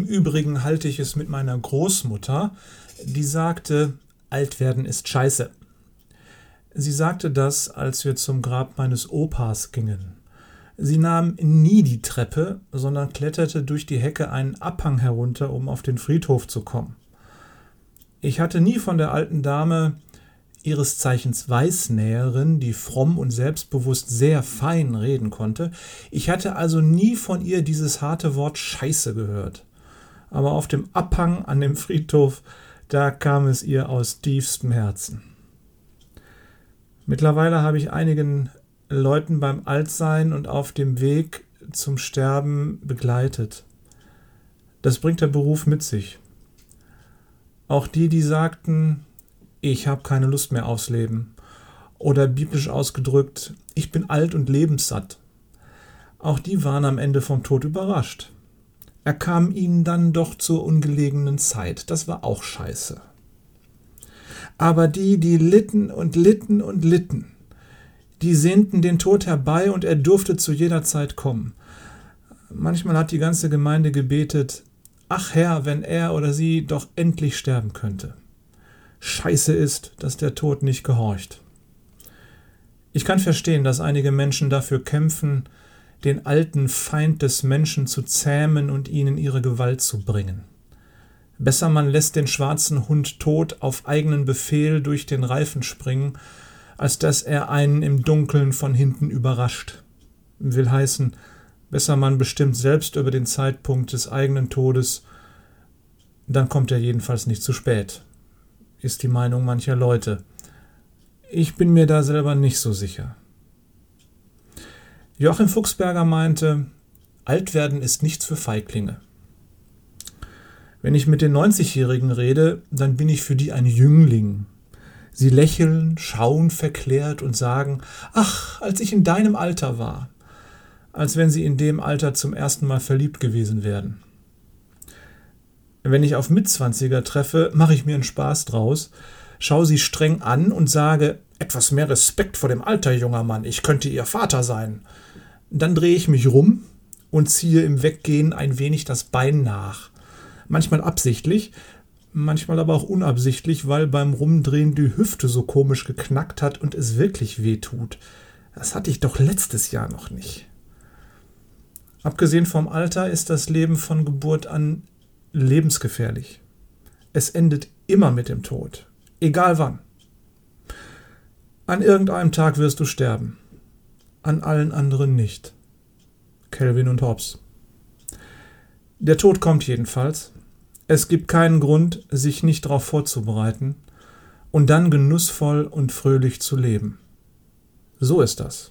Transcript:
Übrigen halte ich es mit meiner Großmutter, die sagte, alt werden ist scheiße. Sie sagte das, als wir zum Grab meines Opas gingen. Sie nahm nie die Treppe, sondern kletterte durch die Hecke einen Abhang herunter, um auf den Friedhof zu kommen. Ich hatte nie von der alten Dame, ihres Zeichens Weißnäherin, die fromm und selbstbewusst sehr fein reden konnte, ich hatte also nie von ihr dieses harte Wort Scheiße gehört. Aber auf dem Abhang an dem Friedhof, da kam es ihr aus tiefstem Herzen. Mittlerweile habe ich einigen Leuten beim Altsein und auf dem Weg zum Sterben begleitet. Das bringt der Beruf mit sich. Auch die, die sagten, ich habe keine Lust mehr aufs Leben. Oder biblisch ausgedrückt, ich bin alt und lebenssatt. Auch die waren am Ende vom Tod überrascht. Er kam ihnen dann doch zur ungelegenen Zeit. Das war auch scheiße. Aber die, die litten und litten und litten, die sehnten den Tod herbei und er durfte zu jeder Zeit kommen. Manchmal hat die ganze Gemeinde gebetet, Ach Herr, wenn er oder sie doch endlich sterben könnte. Scheiße ist, dass der Tod nicht gehorcht. Ich kann verstehen, dass einige Menschen dafür kämpfen, den alten Feind des Menschen zu zähmen und ihnen ihre Gewalt zu bringen. Besser man lässt den schwarzen Hund tot auf eigenen Befehl durch den Reifen springen, als dass er einen im Dunkeln von hinten überrascht. Will heißen, Besser man bestimmt selbst über den Zeitpunkt des eigenen Todes, dann kommt er jedenfalls nicht zu spät, ist die Meinung mancher Leute. Ich bin mir da selber nicht so sicher. Joachim Fuchsberger meinte, alt werden ist nichts für Feiglinge. Wenn ich mit den 90-Jährigen rede, dann bin ich für die ein Jüngling. Sie lächeln, schauen verklärt und sagen, ach, als ich in deinem Alter war, als wenn sie in dem Alter zum ersten Mal verliebt gewesen wären. Wenn ich auf Mitzwanziger treffe, mache ich mir einen Spaß draus, schaue sie streng an und sage, etwas mehr Respekt vor dem Alter, junger Mann, ich könnte ihr Vater sein. Dann drehe ich mich rum und ziehe im Weggehen ein wenig das Bein nach. Manchmal absichtlich, manchmal aber auch unabsichtlich, weil beim Rumdrehen die Hüfte so komisch geknackt hat und es wirklich weh tut. Das hatte ich doch letztes Jahr noch nicht. Abgesehen vom Alter ist das Leben von Geburt an lebensgefährlich. Es endet immer mit dem Tod, egal wann. An irgendeinem Tag wirst du sterben, an allen anderen nicht. Kelvin und Hobbes. Der Tod kommt jedenfalls. Es gibt keinen Grund, sich nicht darauf vorzubereiten und dann genussvoll und fröhlich zu leben. So ist das.